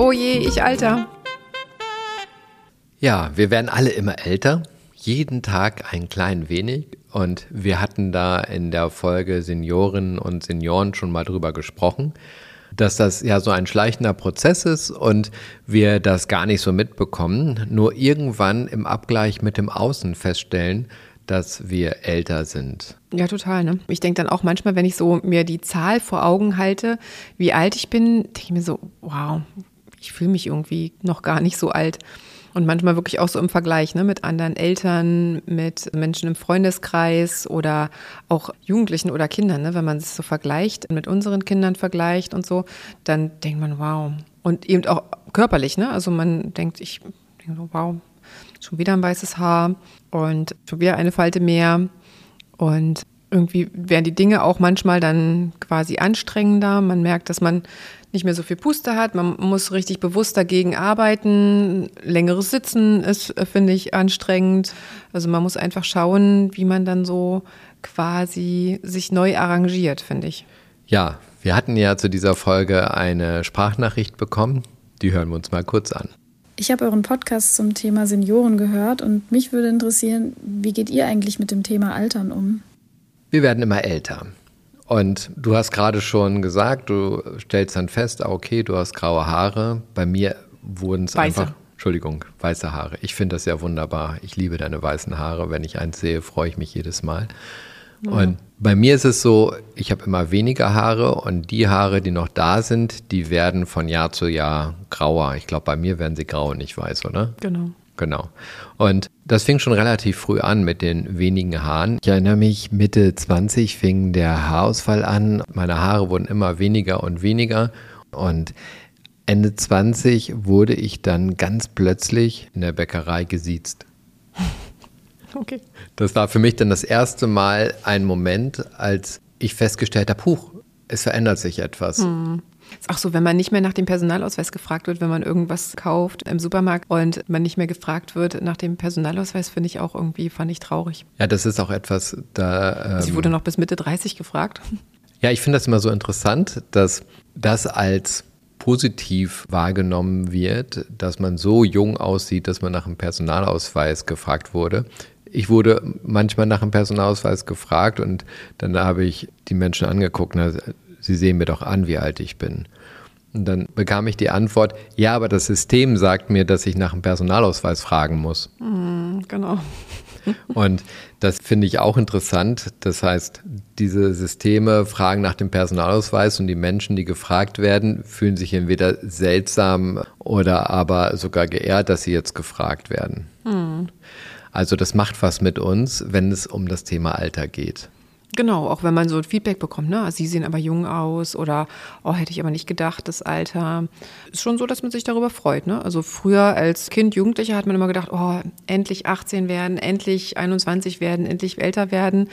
Oh je, ich alter. Ja, wir werden alle immer älter, jeden Tag ein klein wenig. Und wir hatten da in der Folge Senioren und Senioren schon mal drüber gesprochen, dass das ja so ein schleichender Prozess ist und wir das gar nicht so mitbekommen, nur irgendwann im Abgleich mit dem Außen feststellen, dass wir älter sind. Ja, total. Ne? Ich denke dann auch manchmal, wenn ich so mir die Zahl vor Augen halte, wie alt ich bin, denke ich mir so, wow, ich fühle mich irgendwie noch gar nicht so alt. Und manchmal wirklich auch so im Vergleich ne, mit anderen Eltern, mit Menschen im Freundeskreis oder auch Jugendlichen oder Kindern. Ne, wenn man es so vergleicht, mit unseren Kindern vergleicht und so, dann denkt man, wow. Und eben auch körperlich. Ne? Also man denkt, ich denke so, wow, schon wieder ein weißes Haar und schon wieder eine Falte mehr. Und irgendwie werden die Dinge auch manchmal dann quasi anstrengender. Man merkt, dass man nicht mehr so viel Puste hat. Man muss richtig bewusst dagegen arbeiten. Längeres Sitzen ist, äh, finde ich, anstrengend. Also man muss einfach schauen, wie man dann so quasi sich neu arrangiert, finde ich. Ja, wir hatten ja zu dieser Folge eine Sprachnachricht bekommen. Die hören wir uns mal kurz an. Ich habe euren Podcast zum Thema Senioren gehört und mich würde interessieren, wie geht ihr eigentlich mit dem Thema Altern um? Wir werden immer älter. Und du hast gerade schon gesagt, du stellst dann fest, ah, okay, du hast graue Haare. Bei mir wurden es einfach. Entschuldigung, weiße Haare. Ich finde das ja wunderbar. Ich liebe deine weißen Haare. Wenn ich eins sehe, freue ich mich jedes Mal. Ja. Und bei mir ist es so, ich habe immer weniger Haare und die Haare, die noch da sind, die werden von Jahr zu Jahr grauer. Ich glaube, bei mir werden sie grau und nicht weiß, oder? Genau. Genau. Und das fing schon relativ früh an mit den wenigen Haaren. Ich erinnere mich, Mitte 20 fing der Haarausfall an. Meine Haare wurden immer weniger und weniger. Und Ende 20 wurde ich dann ganz plötzlich in der Bäckerei gesiezt. Okay. Das war für mich dann das erste Mal ein Moment, als ich festgestellt habe, huch, es verändert sich etwas. Hm. Ist auch so, wenn man nicht mehr nach dem Personalausweis gefragt wird, wenn man irgendwas kauft im Supermarkt und man nicht mehr gefragt wird nach dem Personalausweis, finde ich auch irgendwie, fand ich traurig. Ja, das ist auch etwas, da. Ähm, Sie wurde noch bis Mitte 30 gefragt. Ja, ich finde das immer so interessant, dass das als positiv wahrgenommen wird, dass man so jung aussieht, dass man nach dem Personalausweis gefragt wurde. Ich wurde manchmal nach dem Personalausweis gefragt und dann habe ich die Menschen angeguckt und Sie sehen mir doch an, wie alt ich bin. Und dann bekam ich die Antwort, ja, aber das System sagt mir, dass ich nach dem Personalausweis fragen muss. Mm, genau. Und das finde ich auch interessant. Das heißt, diese Systeme fragen nach dem Personalausweis und die Menschen, die gefragt werden, fühlen sich entweder seltsam oder aber sogar geehrt, dass sie jetzt gefragt werden. Mm. Also das macht was mit uns, wenn es um das Thema Alter geht. Genau, auch wenn man so ein Feedback bekommt, ne? Sie sehen aber jung aus oder oh, hätte ich aber nicht gedacht, das Alter. Ist schon so, dass man sich darüber freut, ne? Also früher als Kind, Jugendlicher hat man immer gedacht, oh, endlich 18 werden, endlich 21 werden, endlich älter werden.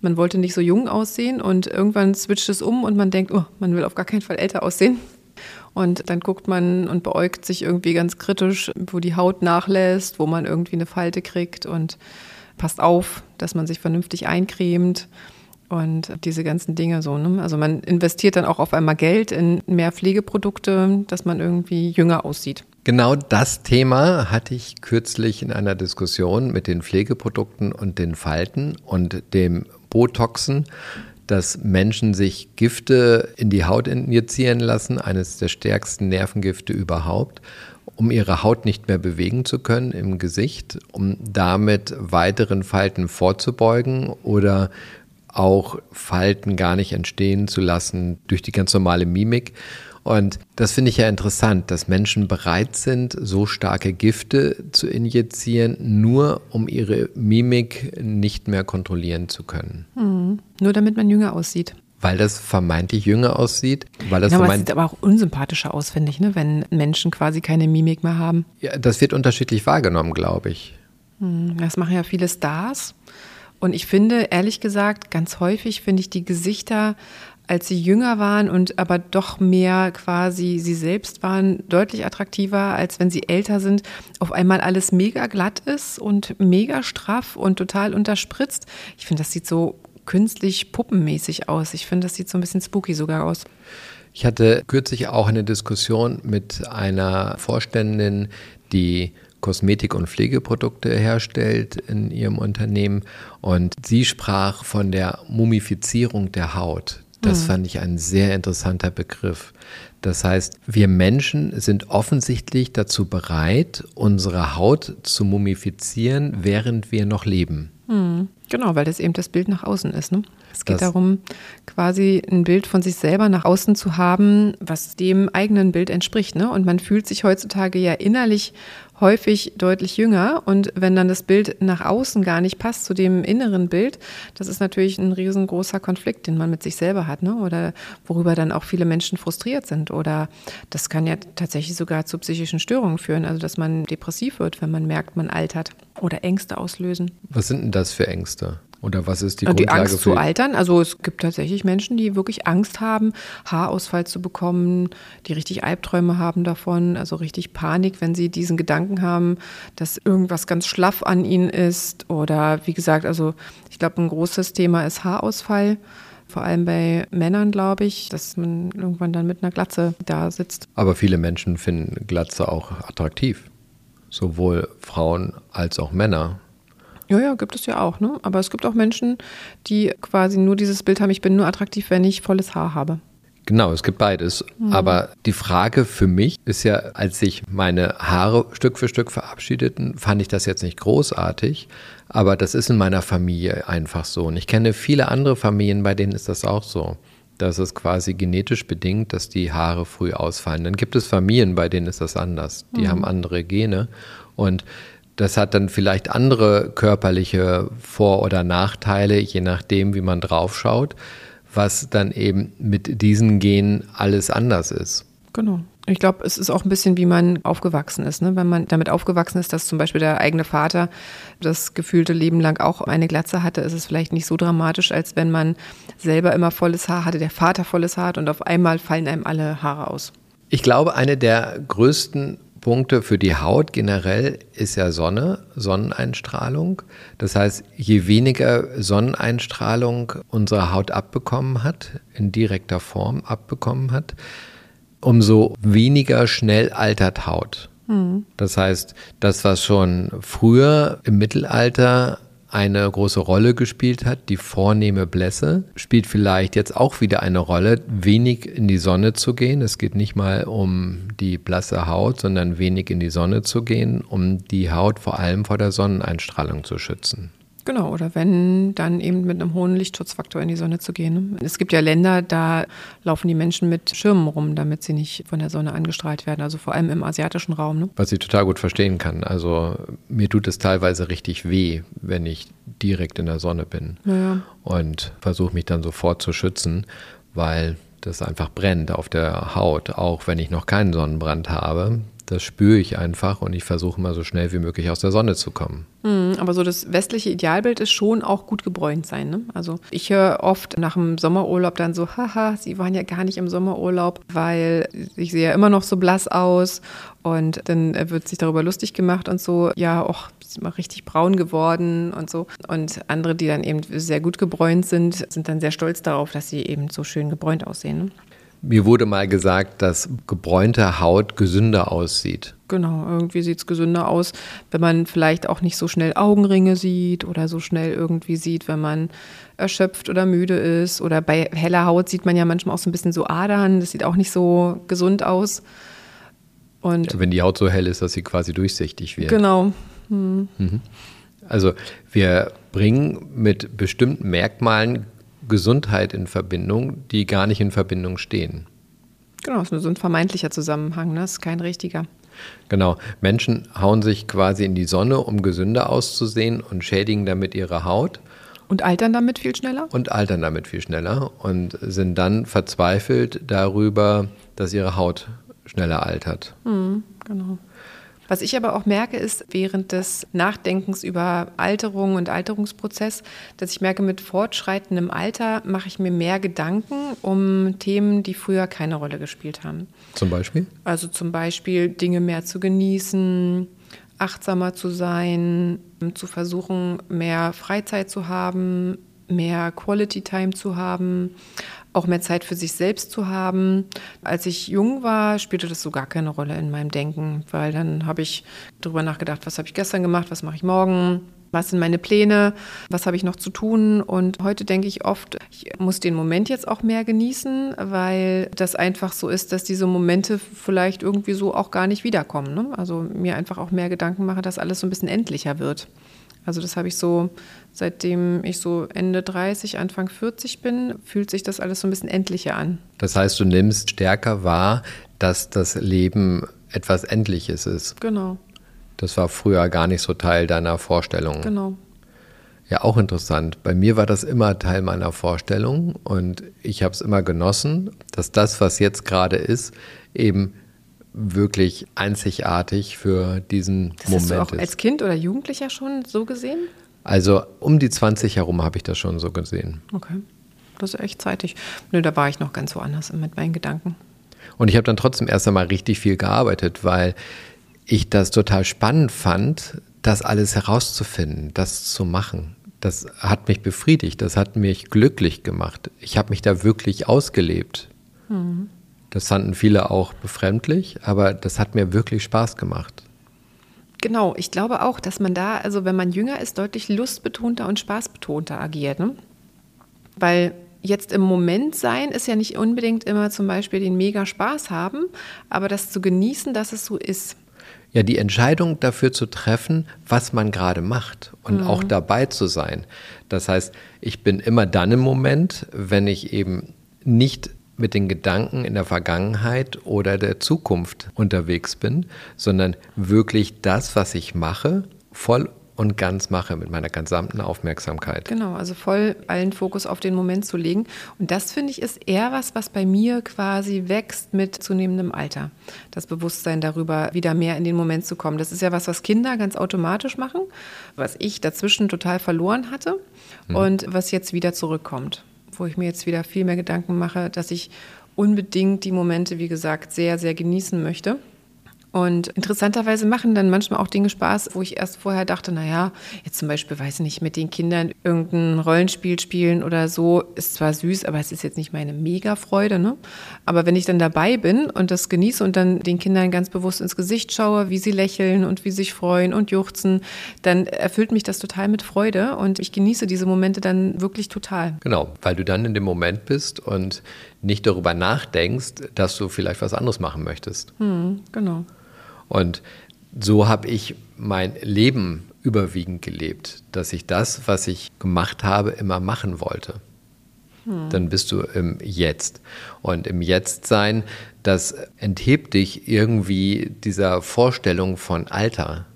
Man wollte nicht so jung aussehen und irgendwann switcht es um und man denkt, oh, man will auf gar keinen Fall älter aussehen. Und dann guckt man und beäugt sich irgendwie ganz kritisch, wo die Haut nachlässt, wo man irgendwie eine Falte kriegt und passt auf, dass man sich vernünftig eincremt und diese ganzen Dinge so. Ne? Also man investiert dann auch auf einmal Geld in mehr Pflegeprodukte, dass man irgendwie jünger aussieht. Genau das Thema hatte ich kürzlich in einer Diskussion mit den Pflegeprodukten und den Falten und dem Botoxen, dass Menschen sich Gifte in die Haut injizieren lassen, eines der stärksten Nervengifte überhaupt, um ihre Haut nicht mehr bewegen zu können im Gesicht, um damit weiteren Falten vorzubeugen oder auch Falten gar nicht entstehen zu lassen durch die ganz normale Mimik. Und das finde ich ja interessant, dass Menschen bereit sind, so starke Gifte zu injizieren, nur um ihre Mimik nicht mehr kontrollieren zu können. Mhm. Nur damit man jünger aussieht. weil das vermeintlich jünger aussieht. Weil das ja, aber vermeint es sieht aber auch unsympathischer aus, finde ich, ne? wenn Menschen quasi keine Mimik mehr haben. ja, das wird unterschiedlich wahrgenommen, glaube ich. Hm, Das machen ja viele Stars. Und ich finde, ehrlich gesagt, ganz häufig finde ich die Gesichter, als sie jünger waren und aber doch mehr quasi sie selbst waren, deutlich attraktiver, als wenn sie älter sind, auf einmal alles mega glatt ist und mega straff und total unterspritzt. Ich finde, das sieht so künstlich puppenmäßig aus. Ich finde, das sieht so ein bisschen spooky sogar aus. Ich hatte kürzlich auch eine Diskussion mit einer Vorständin, die Kosmetik- und Pflegeprodukte herstellt in ihrem Unternehmen. Und sie sprach von der Mumifizierung der Haut. Das fand ich ein sehr interessanter Begriff. Das heißt, wir Menschen sind offensichtlich dazu bereit, unsere Haut zu mumifizieren, während wir noch leben. Genau, weil das eben das Bild nach außen ist. Ne? Es geht Das- darum, quasi ein Bild von sich selber nach außen zu haben, was dem eigenen Bild entspricht. Ne? Und man fühlt sich heutzutage ja innerlich häufig deutlich jünger. Und wenn dann das Bild nach außen gar nicht passt zu dem inneren Bild, das ist natürlich ein riesengroßer Konflikt, den man mit sich selber hat. Ne? Oder worüber dann auch viele Menschen frustriert sind. Oder das kann ja tatsächlich sogar zu psychischen Störungen führen. Also dass man depressiv wird, wenn man merkt, man altert. Oder Ängste auslösen. Was sind denn das für Ängste? Oder was ist die Die, die Grundlage Angst für zu altern. Also es gibt tatsächlich Menschen, die wirklich Angst haben, Haarausfall zu bekommen, die richtig Albträume haben davon, also richtig Panik, wenn sie diesen Gedanken haben, dass irgendwas ganz schlaff an ihnen ist. Oder wie gesagt, also ich glaube, ein großes Thema ist Haarausfall. Vor allem bei Männern, glaube ich, dass man irgendwann dann mit einer Glatze da sitzt. Aber viele Menschen finden Glatze auch attraktiv. Sowohl Frauen als auch Männer. Ja, ja, gibt es ja auch, ne? Aber es gibt auch Menschen, die quasi nur dieses Bild haben, ich bin nur attraktiv, wenn ich volles Haar habe. Genau, es gibt beides. Aber die Frage für mich ist ja, als sich meine Haare Stück für Stück verabschiedeten, fand ich das jetzt nicht großartig. Aber das ist in meiner Familie einfach so. Und ich kenne viele andere Familien, bei denen ist das auch so. Das ist quasi genetisch bedingt, dass die Haare früh ausfallen. Dann gibt es Familien, bei denen ist das anders. Die haben andere Gene. Und das hat dann vielleicht andere körperliche Vor- oder Nachteile, je nachdem, wie man draufschaut, was dann eben mit diesen Genen alles anders ist. Genau. Ich glaube, es ist auch ein bisschen, wie man aufgewachsen ist. Ne? Wenn man damit aufgewachsen ist, dass zum Beispiel der eigene Vater das gefühlte Leben lang auch eine Glatze hatte, ist es vielleicht nicht so dramatisch, als wenn man selber immer volles Haar hatte, der Vater volles Haar hat und auf einmal fallen einem alle Haare aus. Ich glaube, eine der größten Punkte für die Haut generell ist ja Sonne, Sonneneinstrahlung. Das heißt, je weniger Sonneneinstrahlung unsere Haut abbekommen hat, in direkter Form abbekommen hat, umso weniger schnell altert Haut. Das heißt, das, was schon früher im Mittelalter eine große Rolle gespielt hat, die vornehme Blässe, spielt vielleicht jetzt auch wieder eine Rolle, wenig in die Sonne zu gehen. Es geht nicht mal um die blasse Haut, sondern wenig in die Sonne zu gehen, um die Haut vor allem vor der Sonneneinstrahlung zu schützen. Genau, oder wenn, dann eben mit einem hohen Lichtschutzfaktor in die Sonne zu gehen. Ne? Es gibt ja Länder, da laufen die Menschen mit Schirmen rum, damit sie nicht von der Sonne angestrahlt werden, also vor allem im asiatischen Raum. Ne? Was ich total gut verstehen kann. Also mir tut es teilweise richtig weh, wenn ich direkt in der Sonne bin Ja. und versuche mich dann sofort zu schützen, weil das einfach brennt auf der Haut, auch wenn ich noch keinen Sonnenbrand habe. Das spüre ich einfach und ich versuche mal so schnell wie möglich aus der Sonne zu kommen. Mhm, Aber so das westliche Idealbild ist schon auch gut gebräunt sein. Ne? Also ich höre oft nach dem Sommerurlaub dann so, haha, Sie waren ja gar nicht im Sommerurlaub, weil ich sehe ja immer noch so blass aus. Und dann wird sich darüber lustig gemacht und so, ja, auch mal richtig braun geworden und so. Und andere, die dann eben sehr gut gebräunt sind, sind dann sehr stolz darauf, dass sie eben so schön gebräunt aussehen. Ne? Mir wurde mal gesagt, dass gebräunte Haut gesünder aussieht. Genau, irgendwie sieht es gesünder aus, wenn man vielleicht auch nicht so schnell Augenringe sieht oder so schnell irgendwie sieht, wenn man erschöpft oder müde ist. Oder bei heller Haut sieht man ja manchmal auch so ein bisschen so Adern. Das sieht auch nicht so gesund aus. Und Wenn die Haut so hell ist, dass sie quasi durchsichtig wird. genau, Also wir bringen mit bestimmten Merkmalen Gesundheit in Verbindung, die gar nicht in Verbindung stehen. genau, das ist nur so ein vermeintlicher Zusammenhang, ne? das ist kein richtiger. Genau, Menschen hauen sich quasi in die Sonne, um gesünder auszusehen und schädigen damit ihre Haut. Und altern damit viel schneller? Und altern damit viel schneller und sind dann verzweifelt darüber, dass ihre Haut schneller altert. Mhm, genau. Was ich aber auch merke, ist während des Nachdenkens über Alterung und Alterungsprozess, dass ich merke, mit fortschreitendem Alter mache ich mir mehr Gedanken um Themen, die früher keine Rolle gespielt haben. Zum Beispiel? Also zum Beispiel Dinge mehr zu genießen, achtsamer zu sein, zu versuchen, mehr Freizeit zu haben, mehr Quality Time zu haben, auch mehr Zeit für sich selbst zu haben. Als ich jung war, spielte das so gar keine Rolle in meinem Denken, weil dann habe ich darüber nachgedacht, was habe ich gestern gemacht, was mache ich morgen, was sind meine Pläne, was habe ich noch zu tun. Und heute denke ich oft, ich muss den Moment jetzt auch mehr genießen, weil das einfach so ist, dass diese Momente vielleicht irgendwie so auch gar nicht wiederkommen. Ne? Also mir einfach auch mehr Gedanken mache, dass alles so ein bisschen endlicher wird. Also das habe ich so, seitdem ich so Ende 30, Anfang 40 bin, fühlt sich das alles so ein bisschen endlicher an. Das heißt, du nimmst stärker wahr, dass das Leben etwas Endliches ist. Genau. Das war früher gar nicht so Teil deiner Vorstellung. Genau. Ja, auch interessant. Bei mir war das immer Teil meiner Vorstellung und ich habe es immer genossen, dass das, was jetzt gerade ist, eben wirklich einzigartig für diesen das Moment hast du auch ist. als Kind oder Jugendlicher schon so gesehen? Also um die 20 herum habe ich das schon so gesehen. Okay. Das ist echt zeitig. Nö, da war ich noch ganz woanders mit meinen Gedanken. Und ich habe dann trotzdem erst einmal richtig viel gearbeitet, weil ich das total spannend fand, das alles herauszufinden, das zu machen. Das hat mich befriedigt, das hat mich glücklich gemacht. Ich habe mich da wirklich ausgelebt. Mhm. Das fanden viele auch befremdlich, aber das hat mir wirklich Spaß gemacht. Genau, ich glaube auch, dass man da, also wenn man jünger ist, deutlich lustbetonter und spaßbetonter agiert. Ne? Weil jetzt im Moment sein ist ja nicht unbedingt immer zum Beispiel den mega Spaß haben, aber das zu genießen, dass es so ist. Ja, die Entscheidung dafür zu treffen, was man gerade macht und mhm. auch dabei zu sein. Das heißt, ich bin immer dann im Moment, wenn ich eben nicht mit den Gedanken in der Vergangenheit oder der Zukunft unterwegs bin, sondern wirklich das, was ich mache, voll und ganz mache mit meiner gesamten Aufmerksamkeit. Genau, also voll allen Fokus auf den Moment zu legen. Und das finde ich ist eher was, was bei mir quasi wächst mit zunehmendem Alter. Das Bewusstsein darüber, wieder mehr in den Moment zu kommen. Das ist ja was, was Kinder ganz automatisch machen, was ich dazwischen total verloren hatte hm. und was jetzt wieder zurückkommt wo ich mir jetzt wieder viel mehr Gedanken mache, dass ich unbedingt die Momente, wie gesagt, sehr, sehr genießen möchte. Und interessanterweise machen dann manchmal auch Dinge Spaß, wo ich erst vorher dachte, naja, jetzt zum Beispiel, weiß ich nicht, mit den Kindern irgendein Rollenspiel spielen oder so, ist zwar süß, aber es ist jetzt nicht meine Mega-Freude. Ne? Aber wenn ich dann dabei bin und das genieße und dann den Kindern ganz bewusst ins Gesicht schaue, wie sie lächeln und wie sie sich freuen und juchzen, dann erfüllt mich das total mit Freude und ich genieße diese Momente dann wirklich total. Genau, weil du dann in dem Moment bist und nicht darüber nachdenkst, dass du vielleicht was anderes machen möchtest. Hm, genau. Und so habe ich mein Leben überwiegend gelebt, dass ich das, was ich gemacht habe, immer machen wollte. Hm. Dann bist du im Jetzt. Und im Jetzt-Sein, das enthebt dich irgendwie dieser Vorstellung von Alter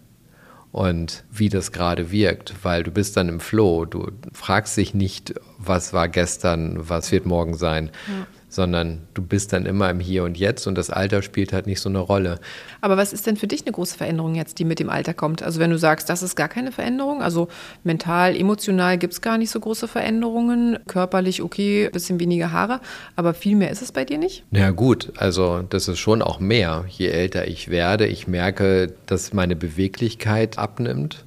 und wie das gerade wirkt, weil du bist dann im Flow. Du fragst dich nicht, was war gestern, was wird morgen sein, ja sondern du bist dann immer im Hier und Jetzt und das Alter spielt halt nicht so eine Rolle. Aber was ist denn für dich eine große Veränderung jetzt, die mit dem Alter kommt? Also wenn du sagst, das ist gar keine Veränderung, also mental, emotional gibt es gar nicht so große Veränderungen, körperlich okay, bisschen weniger Haare, aber viel mehr ist es bei dir nicht? Na ja, gut, also das ist schon auch mehr. Je älter ich werde, ich merke, dass meine Beweglichkeit abnimmt,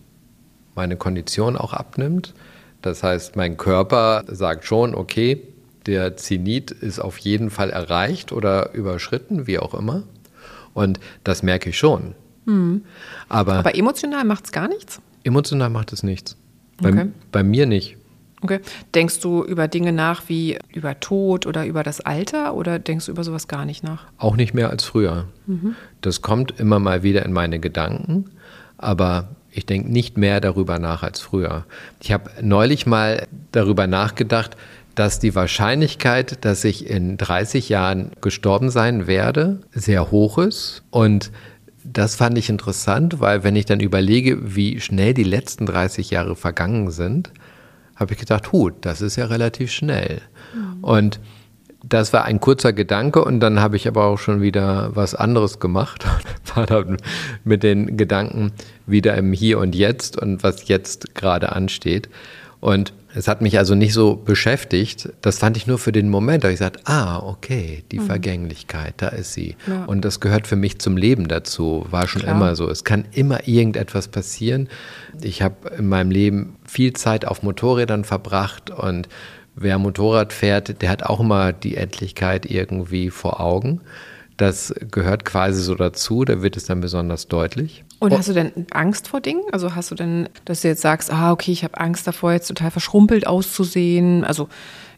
meine Kondition auch abnimmt. Das heißt, mein Körper sagt schon, okay, der Zenit ist auf jeden Fall erreicht oder überschritten, wie auch immer. Und das merke ich schon. Mhm. Aber, Aber, emotional macht es gar nichts? Emotional macht es nichts. Bei, okay. bei mir nicht. Okay. Denkst du über Dinge nach wie über Tod oder über das Alter oder denkst du über sowas gar nicht nach? Auch nicht mehr als früher. Mhm. Das kommt immer mal wieder in meine Gedanken, aber ich denke nicht mehr darüber nach als früher. Ich habe neulich mal darüber nachgedacht, dass die Wahrscheinlichkeit, dass ich in 30 Jahren gestorben sein werde, sehr hoch ist. Und das fand ich interessant, weil wenn ich dann überlege, wie schnell die letzten 30 Jahre vergangen sind, habe ich gedacht, hu, das ist ja relativ schnell. Mhm. Und das war ein kurzer Gedanke und dann habe ich aber auch schon wieder was anderes gemacht. War dann mit den Gedanken wieder im Hier und Jetzt und was jetzt gerade ansteht. Und es hat mich also nicht so beschäftigt. Das fand ich nur für den Moment. Da habe ich gesagt, ah, okay, die mhm. Vergänglichkeit, da ist sie. Ja. Und das gehört für mich zum Leben dazu. War schon Klar. immer so. Es kann immer irgendetwas passieren. Ich habe in meinem Leben viel Zeit auf Motorrädern verbracht und wer Motorrad fährt, der hat auch immer die Endlichkeit irgendwie vor Augen. Das gehört quasi so dazu, da wird es dann besonders deutlich. Und hast du denn Angst vor Dingen? Also hast du denn, dass du jetzt sagst, ah, okay, ich habe Angst davor, jetzt total verschrumpelt auszusehen? Also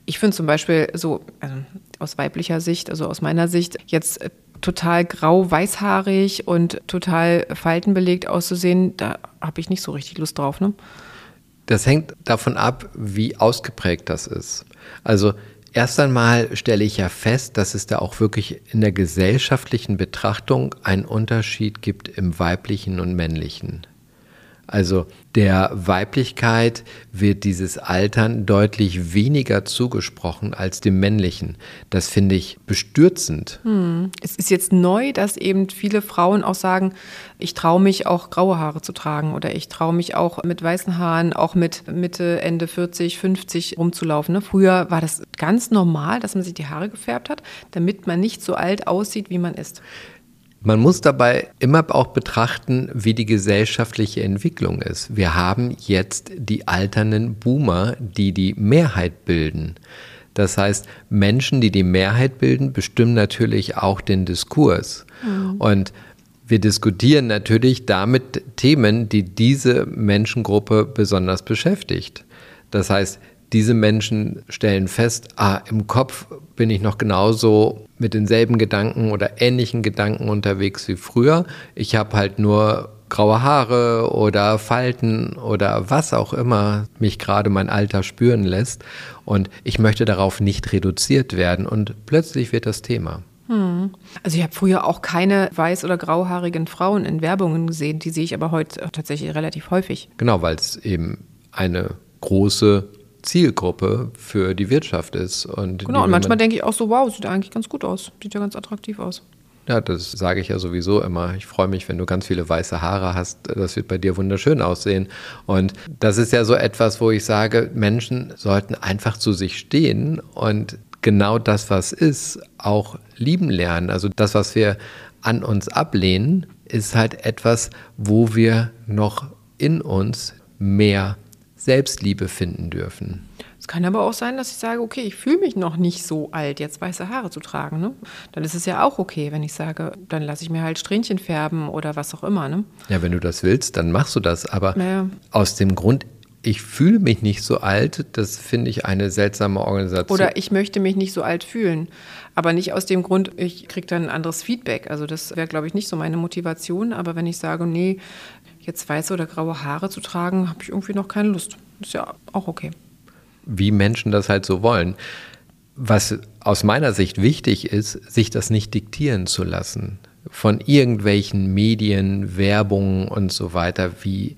ich finde zum Beispiel so, also aus weiblicher Sicht, also aus meiner Sicht, jetzt äh, total grau-weißhaarig und total faltenbelegt auszusehen, da habe ich nicht so richtig Lust drauf, ne? Das hängt davon ab, wie ausgeprägt das ist. Also erst einmal stelle ich ja fest, dass es da auch wirklich in der gesellschaftlichen Betrachtung einen Unterschied gibt im weiblichen und männlichen. Also der Weiblichkeit wird dieses Altern deutlich weniger zugesprochen als dem männlichen. Das finde ich bestürzend. Hm. Es ist jetzt neu, dass eben viele Frauen auch sagen, ich traue mich auch graue Haare zu tragen oder ich traue mich auch mit weißen Haaren, auch mit Mitte, Ende 40, 50 rumzulaufen. Ne? Früher war das ganz normal, dass man sich die Haare gefärbt hat, damit man nicht so alt aussieht, wie man ist. Man muss dabei immer auch betrachten, wie die gesellschaftliche Entwicklung ist. Wir haben jetzt die alternden Boomer, die die Mehrheit bilden. Das heißt, Menschen, die die Mehrheit bilden, bestimmen natürlich auch den Diskurs. Mhm. Und wir diskutieren natürlich damit Themen, die diese Menschengruppe besonders beschäftigt. Das heißt, diese Menschen stellen fest, ah, im Kopf bin ich noch genauso mit denselben Gedanken oder ähnlichen Gedanken unterwegs wie früher. Ich habe halt nur graue Haare oder Falten oder was auch immer mich gerade mein Alter spüren lässt. Und ich möchte darauf nicht reduziert werden. Und plötzlich wird das Thema. Hm. Also ich habe früher auch keine weiß- oder grauhaarigen Frauen in Werbungen gesehen. Die sehe ich aber heute tatsächlich relativ häufig. Genau, weil es eben eine große Zielgruppe für die Wirtschaft ist. Und genau, und manchmal denke ich auch so, wow, sieht ja eigentlich ganz gut aus, sieht ja ganz attraktiv aus. Ja, das sage ich ja sowieso immer. Ich freue mich, wenn du ganz viele weiße Haare hast. Das wird bei dir wunderschön aussehen. Und das ist ja so etwas, wo ich sage, Menschen sollten einfach zu sich stehen und genau das, was ist, auch lieben lernen. Also das, was wir an uns ablehnen, ist halt etwas, wo wir noch in uns mehr Selbstliebe finden dürfen. Es kann aber auch sein, dass ich sage, okay, ich fühle mich noch nicht so alt, jetzt weiße Haare zu tragen. Ne? Dann ist es ja auch okay, wenn ich sage, dann lasse ich mir halt Strähnchen färben oder was auch immer. Ne? Ja, wenn du das willst, dann machst du das. Aber naja. aus dem Grund, ich fühle mich nicht so alt, das finde ich eine seltsame Organisation. Oder ich möchte mich nicht so alt fühlen. Aber nicht aus dem Grund, ich kriege dann ein anderes Feedback. Also das wäre, glaube ich, nicht so meine Motivation. Aber wenn ich sage, nee, jetzt weiße oder graue Haare zu tragen, habe ich irgendwie noch keine Lust. Ist ja auch okay. Wie Menschen das halt so wollen. Was aus meiner Sicht wichtig ist, sich das nicht diktieren zu lassen von irgendwelchen Medien, Werbungen und so weiter, wie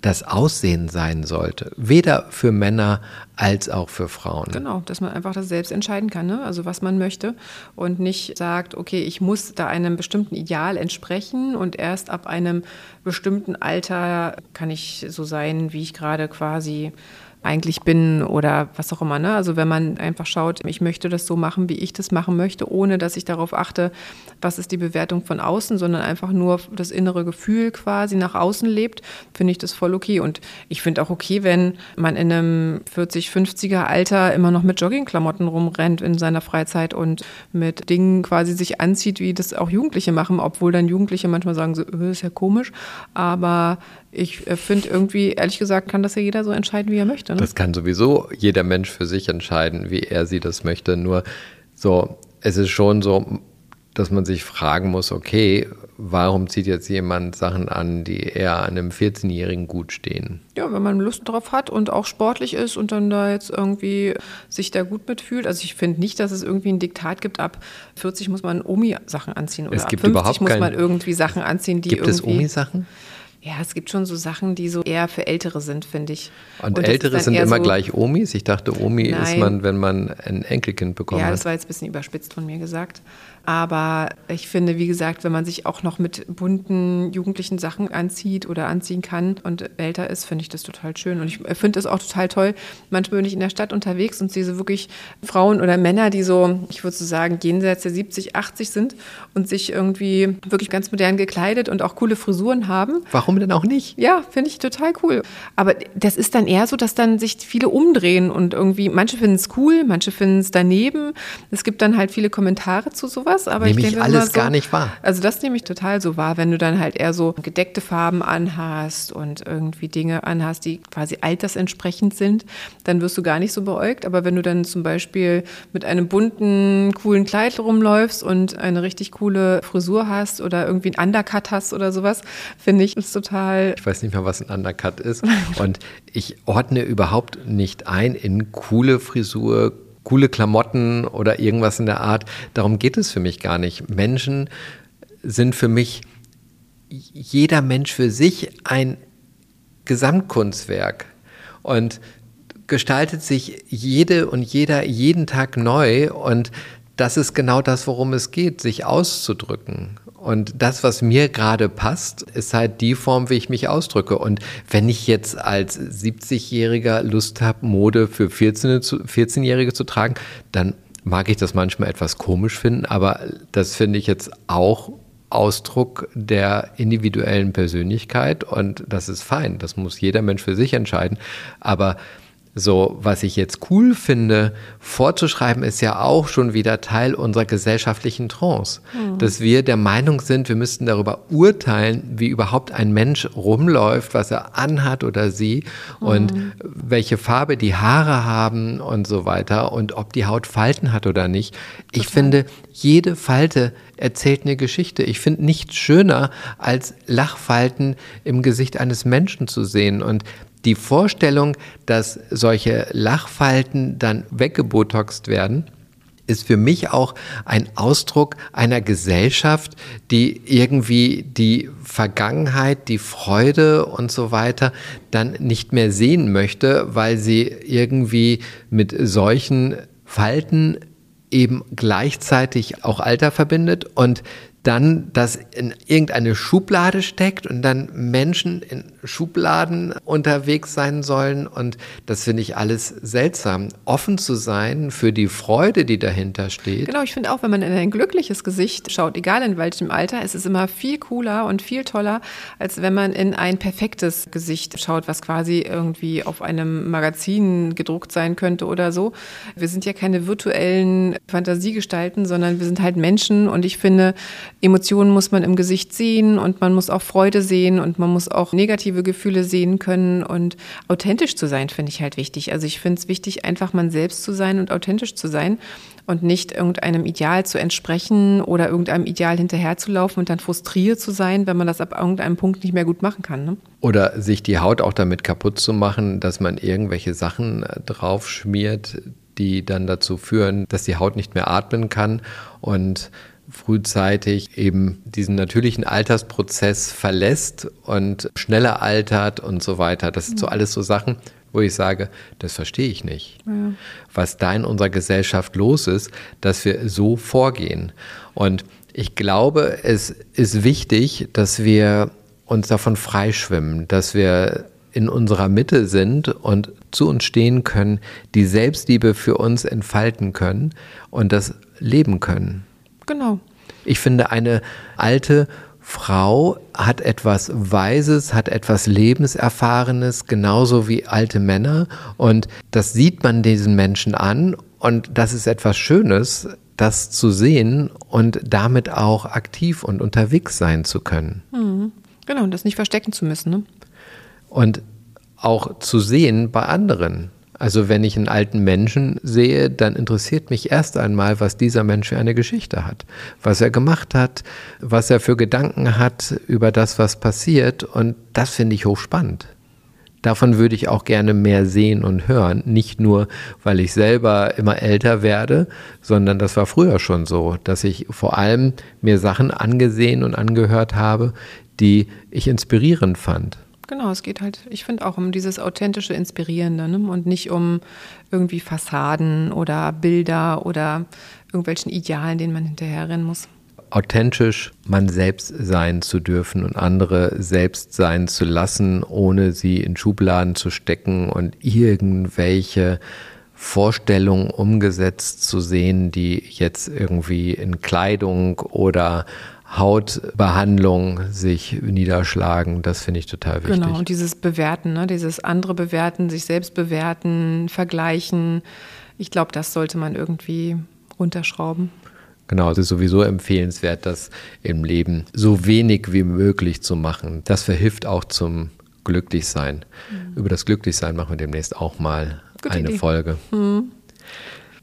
das Aussehen sein sollte. Weder für Männer als auch für Frauen. Genau, dass man einfach das selbst entscheiden kann, ne? also was man möchte und nicht sagt, okay, ich muss da einem bestimmten Ideal entsprechen und erst ab einem bestimmten Alter kann ich so sein, wie ich gerade quasi eigentlich bin oder was auch immer. Ne? Also wenn man einfach schaut, ich möchte das so machen, wie ich das machen möchte, ohne dass ich darauf achte, was ist die Bewertung von außen, sondern einfach nur das innere Gefühl quasi nach außen lebt, finde ich das voll okay. Und ich finde auch okay, wenn man in einem 40, 50er Alter immer noch mit Joggingklamotten rumrennt in seiner Freizeit und mit Dingen quasi sich anzieht, wie das auch Jugendliche machen, obwohl dann Jugendliche manchmal sagen, so, äh, ist ja komisch. Aber ich äh, finde irgendwie, ehrlich gesagt, kann das ja jeder so entscheiden, wie er möchte. Ne? Das kann sowieso jeder Mensch für sich entscheiden, wie er sie das möchte. Nur so, es ist schon so, dass man sich fragen muss, okay, warum zieht jetzt jemand Sachen an, die eher einem 14-Jährigen gut stehen? Ja, wenn man Lust drauf hat und auch sportlich ist und dann da jetzt irgendwie sich da gut mitfühlt. Also ich finde nicht, dass es irgendwie ein Diktat gibt, ab 40 muss man Omi-Sachen anziehen oder es gibt ab 50 überhaupt muss man irgendwie Sachen anziehen, die gibt irgendwie... Gibt es Omi-Sachen? Ja, es gibt schon so Sachen, die so eher für Ältere sind, finde ich. Und, Und Ältere sind immer so gleich Omis? Ich dachte, Omi Nein. ist man, wenn man ein Enkelkind bekommt. Ja, das war jetzt ein bisschen überspitzt von mir gesagt. Aber ich finde, wie gesagt, wenn man sich auch noch mit bunten jugendlichen Sachen anzieht oder anziehen kann und älter ist, finde ich das total schön. Und ich finde es auch total toll. Manchmal bin ich in der Stadt unterwegs und sehe so wirklich Frauen oder Männer, die so, ich würde so sagen, jenseits der 70, 80 sind und sich irgendwie wirklich ganz modern gekleidet und auch coole Frisuren haben. Warum denn auch nicht? Ja, finde ich total cool. Aber das ist dann eher so, dass dann sich viele umdrehen und irgendwie, manche finden es cool, manche finden es daneben. Es gibt dann halt viele Kommentare zu sowas sowas, aber nehme ich denke alles so, gar nicht wahr. Also das nehme ich total so wahr, wenn du dann halt eher so gedeckte Farben anhast und irgendwie Dinge anhast, die quasi altersentsprechend sind, dann wirst du gar nicht so beäugt. Aber wenn du dann zum Beispiel mit einem bunten, coolen Kleid rumläufst und eine richtig coole Frisur hast oder irgendwie einen Undercut hast oder sowas, finde ich es total. Ich weiß nicht mehr, was ein Undercut ist. und ich ordne überhaupt nicht ein in coole Frisur, coole Klamotten oder irgendwas in der Art. Darum geht es für mich gar nicht. Menschen sind für mich jeder Mensch für sich ein Gesamtkunstwerk und gestaltet sich jede und jeder jeden Tag neu und das ist genau das, worum es geht, sich auszudrücken. Und das, was mir gerade passt, ist halt die Form, wie ich mich ausdrücke. Und wenn ich jetzt als 70-Jähriger Lust habe, Mode für 14-Jährige zu tragen, dann mag ich das manchmal etwas komisch finden, aber das finde ich jetzt auch Ausdruck der individuellen Persönlichkeit und das ist fein. Das muss jeder Mensch für sich entscheiden. Aber so, was ich jetzt cool finde, vorzuschreiben, ist ja auch schon wieder Teil unserer gesellschaftlichen Trance. Mhm. Dass wir der Meinung sind, wir müssten darüber urteilen, wie überhaupt ein Mensch rumläuft, was er anhat oder sie mhm. und welche Farbe die Haare haben und so weiter und ob die Haut Falten hat oder nicht. Ich finde, jede Falte erzählt eine Geschichte. Ich finde nichts schöner, als Lachfalten im Gesicht eines Menschen zu sehen. Und die Vorstellung, dass solche Lachfalten dann weggebotoxt werden, ist für mich auch ein Ausdruck einer Gesellschaft, die irgendwie die Vergangenheit, die Freude und so weiter dann nicht mehr sehen möchte, weil sie irgendwie mit solchen Falten eben gleichzeitig auch Alter verbindet und dann das in irgendeine Schublade steckt und dann Menschen in Schubladen unterwegs sein sollen. Und das finde ich alles seltsam. Offen zu sein für die Freude, die dahinter steht. Genau, ich finde auch, wenn man in ein glückliches Gesicht schaut, egal in welchem Alter, ist es immer viel cooler und viel toller, als wenn man in ein perfektes Gesicht schaut, was quasi irgendwie auf einem Magazin gedruckt sein könnte oder so. Wir sind ja keine virtuellen Fantasiegestalten, sondern wir sind halt Menschen und ich finde, Emotionen muss man im Gesicht sehen und man muss auch Freude sehen und man muss auch negative Gefühle sehen können und authentisch zu sein, finde ich halt wichtig. Also ich finde es wichtig, einfach man selbst zu sein und authentisch zu sein und nicht irgendeinem Ideal zu entsprechen oder irgendeinem Ideal hinterherzulaufen und dann frustriert zu sein, wenn man das ab irgendeinem Punkt nicht mehr gut machen kann. Ne? Oder sich die Haut auch damit kaputt zu machen, dass man irgendwelche Sachen äh, drauf schmiert, die dann dazu führen, dass die Haut nicht mehr atmen kann und frühzeitig eben diesen natürlichen Altersprozess verlässt und schneller altert und so weiter. Das sind so mhm. alles so Sachen, wo ich sage, das verstehe ich nicht. Ja. Was da in unserer Gesellschaft los ist, dass wir so vorgehen. Und ich glaube, es ist wichtig, dass wir uns davon freischwimmen, dass wir in unserer Mitte sind und zu uns stehen können, die Selbstliebe für uns entfalten können und das leben können. Genau. Ich finde, eine alte Frau hat etwas Weises, hat etwas Lebenserfahrenes, genauso wie alte Männer. Und das sieht man diesen Menschen an. Und das ist etwas Schönes, das zu sehen und damit auch aktiv und unterwegs sein zu können. Mhm. Genau, und das nicht verstecken zu müssen. Ne? Und auch zu sehen bei anderen. Also wenn ich einen alten Menschen sehe, dann interessiert mich erst einmal, was dieser Mensch für eine Geschichte hat, was er gemacht hat, was er für Gedanken hat über das, was passiert. Und das finde ich hochspannend. Davon würde ich auch gerne mehr sehen und hören. Nicht nur, weil ich selber immer älter werde, sondern das war früher schon so, dass ich vor allem mir Sachen angesehen und angehört habe, die ich inspirierend fand. Genau, es geht halt, ich finde auch um dieses authentische Inspirierende ne? und nicht um irgendwie Fassaden oder Bilder oder irgendwelchen Idealen, denen man hinterherrennen muss. Authentisch man selbst sein zu dürfen und andere selbst sein zu lassen, ohne sie in Schubladen zu stecken und irgendwelche Vorstellungen umgesetzt zu sehen, die jetzt irgendwie in Kleidung oder Hautbehandlung sich niederschlagen. Das finde ich total wichtig. Genau, und dieses Bewerten, ne? dieses andere Bewerten, sich selbst bewerten, vergleichen. Ich glaube, das sollte man irgendwie runterschrauben. Genau, es ist sowieso empfehlenswert, das im Leben so wenig wie möglich zu machen. Das verhilft auch zum Glücklichsein. Mhm. Über das Glücklichsein machen wir demnächst auch mal Gute eine Idee. Folge. Mhm.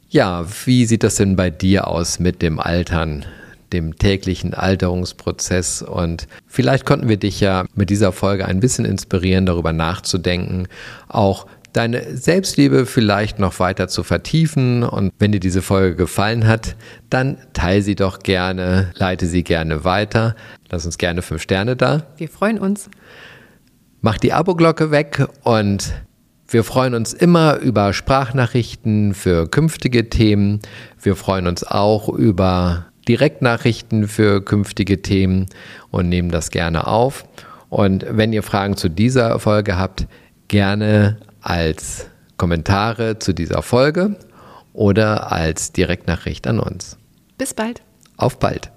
Ja, wie sieht das denn bei dir aus mit dem Altern? Dem täglichen Alterungsprozess. Und vielleicht konnten wir dich ja mit dieser Folge ein bisschen inspirieren, darüber nachzudenken, auch deine Selbstliebe vielleicht noch weiter zu vertiefen. Und wenn dir diese Folge gefallen hat, dann teile sie doch gerne, leite sie gerne weiter. Lass uns gerne fünf Sterne da. Wir freuen uns. Mach die Abo-Glocke weg und wir freuen uns immer über Sprachnachrichten für künftige Themen. Wir freuen uns auch über Direktnachrichten für künftige Themen und nehmen das gerne auf. Und wenn ihr Fragen zu dieser Folge habt, gerne als Kommentare zu dieser Folge oder als Direktnachricht an uns. Bis bald. Auf bald.